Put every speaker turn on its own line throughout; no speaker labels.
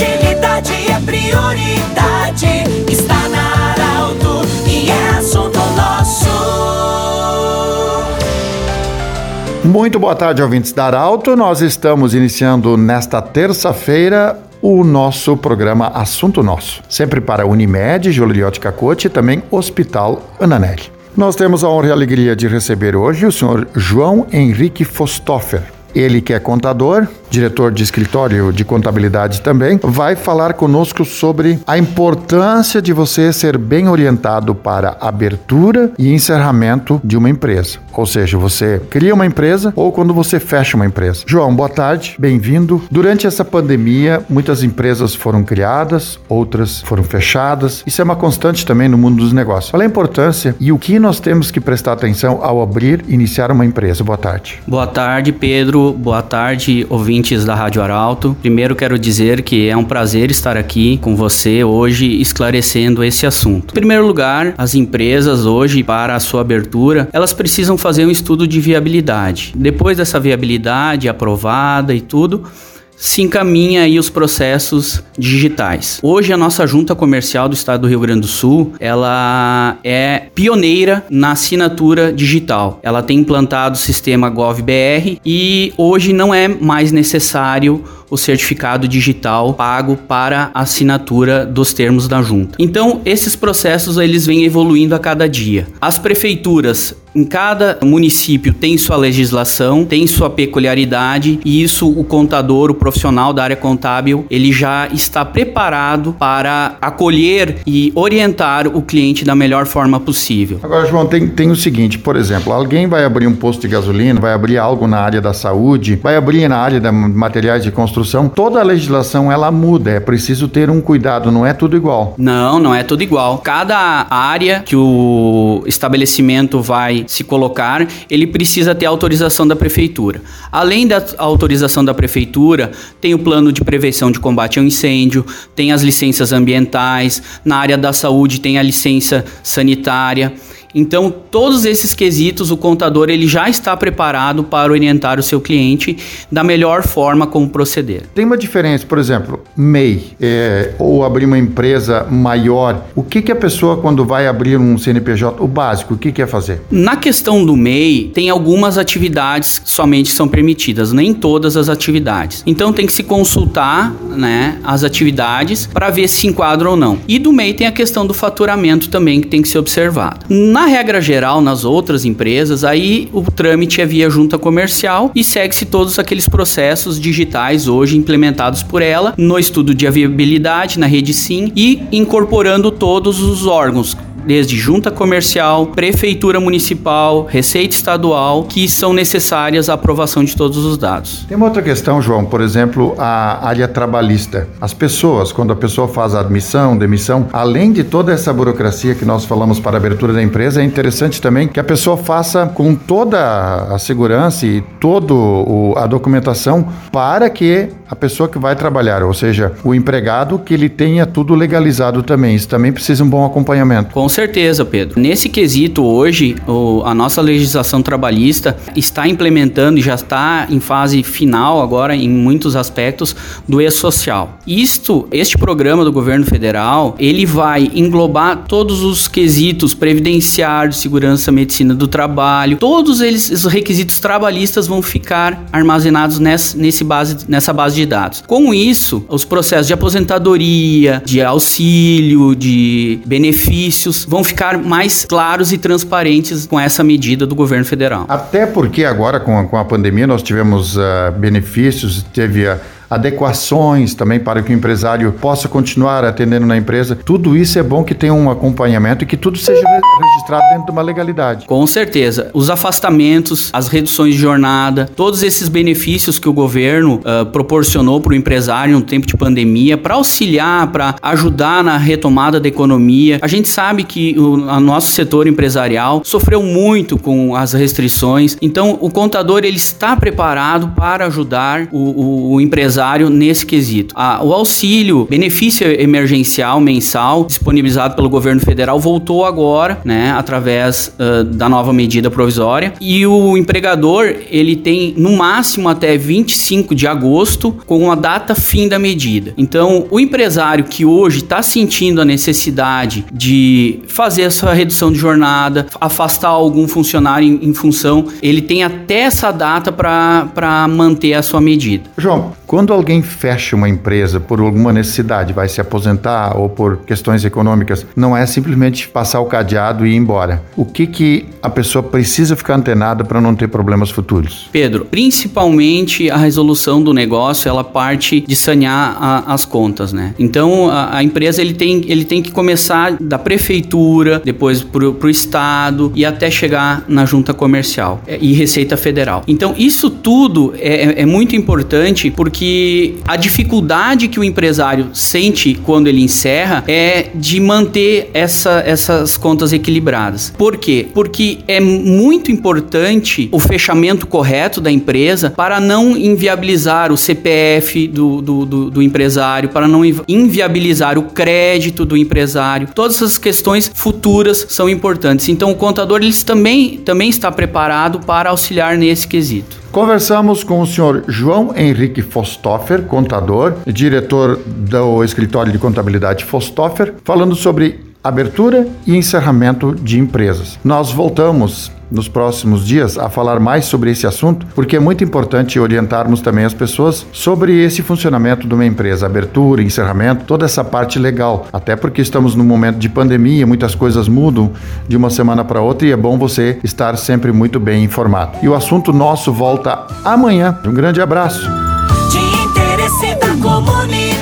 agilidade é prioridade. Está na Arauto e é assunto nosso.
Muito boa tarde, ouvintes da Arauto. Nós estamos iniciando nesta terça-feira o nosso programa Assunto Nosso, sempre para Unimed, Joliriotti Cacote e também Hospital Ananelli. Nós temos a honra e a alegria de receber hoje o senhor João Henrique Fostoffer. Ele que é contador, diretor de escritório de contabilidade também, vai falar conosco sobre a importância de você ser bem orientado para abertura e encerramento de uma empresa. Ou seja, você cria uma empresa ou quando você fecha uma empresa. João, boa tarde, bem-vindo. Durante essa pandemia, muitas empresas foram criadas, outras foram fechadas. Isso é uma constante também no mundo dos negócios. Qual a importância e o que nós temos que prestar atenção ao abrir e iniciar uma empresa? Boa tarde.
Boa tarde, Pedro. Boa tarde, ouvinte ouvintes da Rádio Arauto. Primeiro quero dizer que é um prazer estar aqui com você hoje esclarecendo esse assunto. Em primeiro lugar, as empresas hoje para a sua abertura, elas precisam fazer um estudo de viabilidade. Depois dessa viabilidade aprovada e tudo, se encaminha aí os processos digitais. Hoje a nossa junta comercial do estado do Rio Grande do Sul, ela é pioneira na assinatura digital. Ela tem implantado o sistema GovBR e hoje não é mais necessário o certificado digital pago para assinatura dos termos da junta. Então, esses processos eles vêm evoluindo a cada dia. As prefeituras em cada município tem sua legislação, tem sua peculiaridade e isso o contador, o profissional da área contábil, ele já está preparado para acolher e orientar o cliente da melhor forma possível.
Agora, João, tem, tem o seguinte, por exemplo, alguém vai abrir um posto de gasolina, vai abrir algo na área da saúde, vai abrir na área de materiais de construção construção, toda a legislação ela muda, é preciso ter um cuidado, não é tudo igual.
Não, não é tudo igual. Cada área que o estabelecimento vai se colocar, ele precisa ter autorização da prefeitura. Além da autorização da prefeitura, tem o plano de prevenção de combate ao incêndio, tem as licenças ambientais, na área da saúde tem a licença sanitária. Então, todos esses quesitos, o contador ele já está preparado para orientar o seu cliente da melhor forma como proceder.
Tem uma diferença, por exemplo, MEI é, ou abrir uma empresa maior. O que, que a pessoa, quando vai abrir um CNPJ, o básico, o que quer fazer?
Na questão do MEI, tem algumas atividades que somente são permitidas, nem todas as atividades. Então, tem que se consultar né, as atividades para ver se enquadra ou não. E do MEI tem a questão do faturamento também que tem que ser observado. Na na regra geral, nas outras empresas, aí o trâmite é via junta comercial e segue-se todos aqueles processos digitais hoje implementados por ela no estudo de viabilidade, na rede SIM e incorporando todos os órgãos, desde junta comercial, prefeitura municipal, receita estadual, que são necessárias à aprovação de todos os dados.
Tem uma outra questão, João, por exemplo, a área trabalhista. As pessoas, quando a pessoa faz a admissão, demissão, além de toda essa burocracia que nós falamos para a abertura da empresa, é interessante também que a pessoa faça com toda a segurança e toda a documentação para que a pessoa que vai trabalhar, ou seja, o empregado, que ele tenha tudo legalizado também. Isso também precisa um bom acompanhamento.
Com certeza, Pedro. Nesse quesito, hoje, o, a nossa legislação trabalhista está implementando e já está em fase final agora, em muitos aspectos, do e-social. Isto, este programa do governo federal, ele vai englobar todos os quesitos previdenciário, segurança, medicina do trabalho, todos eles, os requisitos trabalhistas vão ficar armazenados nessa, nesse base, nessa base de dados. Com isso, os processos de aposentadoria, de auxílio, de benefícios, vão ficar mais claros e transparentes com essa medida do governo federal.
Até porque agora, com a, com a pandemia, nós tivemos uh, benefícios, teve a adequações também para que o empresário possa continuar atendendo na empresa. Tudo isso é bom que tenha um acompanhamento e que tudo seja registrado dentro de uma legalidade.
Com certeza. Os afastamentos, as reduções de jornada, todos esses benefícios que o governo uh, proporcionou para o empresário no tempo de pandemia para auxiliar, para ajudar na retomada da economia. A gente sabe que o nosso setor empresarial sofreu muito com as restrições, então o contador ele está preparado para ajudar o, o, o empresário empresário nesse quesito. O auxílio, benefício emergencial mensal disponibilizado pelo governo federal voltou agora, né, através uh, da nova medida provisória. E o empregador ele tem no máximo até 25 de agosto com a data fim da medida. Então, o empresário que hoje está sentindo a necessidade de fazer essa redução de jornada, afastar algum funcionário em, em função, ele tem até essa data para manter a sua medida.
João, quando alguém fecha uma empresa por alguma necessidade, vai se aposentar ou por questões econômicas, não é simplesmente passar o cadeado e ir embora. O que, que a pessoa precisa ficar antenada para não ter problemas futuros?
Pedro, principalmente a resolução do negócio, ela parte de sanear a, as contas, né? Então a, a, empresa ele tem, ele tem que começar da prefeitura, depois para o estado e até chegar na junta comercial é, e Receita Federal. Então isso tudo é, é, é muito importante porque que a dificuldade que o empresário sente quando ele encerra é de manter essa, essas contas equilibradas. Por quê? Porque é muito importante o fechamento correto da empresa para não inviabilizar o CPF do, do, do, do empresário, para não inviabilizar o crédito do empresário. Todas essas questões futuras são importantes. Então o contador ele também, também está preparado para auxiliar nesse quesito.
Conversamos com o senhor João Henrique Fostoffer, contador, diretor do escritório de contabilidade Fostoffer, falando sobre abertura e encerramento de empresas. Nós voltamos nos próximos dias a falar mais sobre esse assunto, porque é muito importante orientarmos também as pessoas sobre esse funcionamento de uma empresa, abertura, encerramento, toda essa parte legal. Até porque estamos num momento de pandemia, muitas coisas mudam de uma semana para outra e é bom você estar sempre muito bem informado. E o assunto nosso volta amanhã. Um grande abraço.
De interesse da comunidade,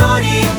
priori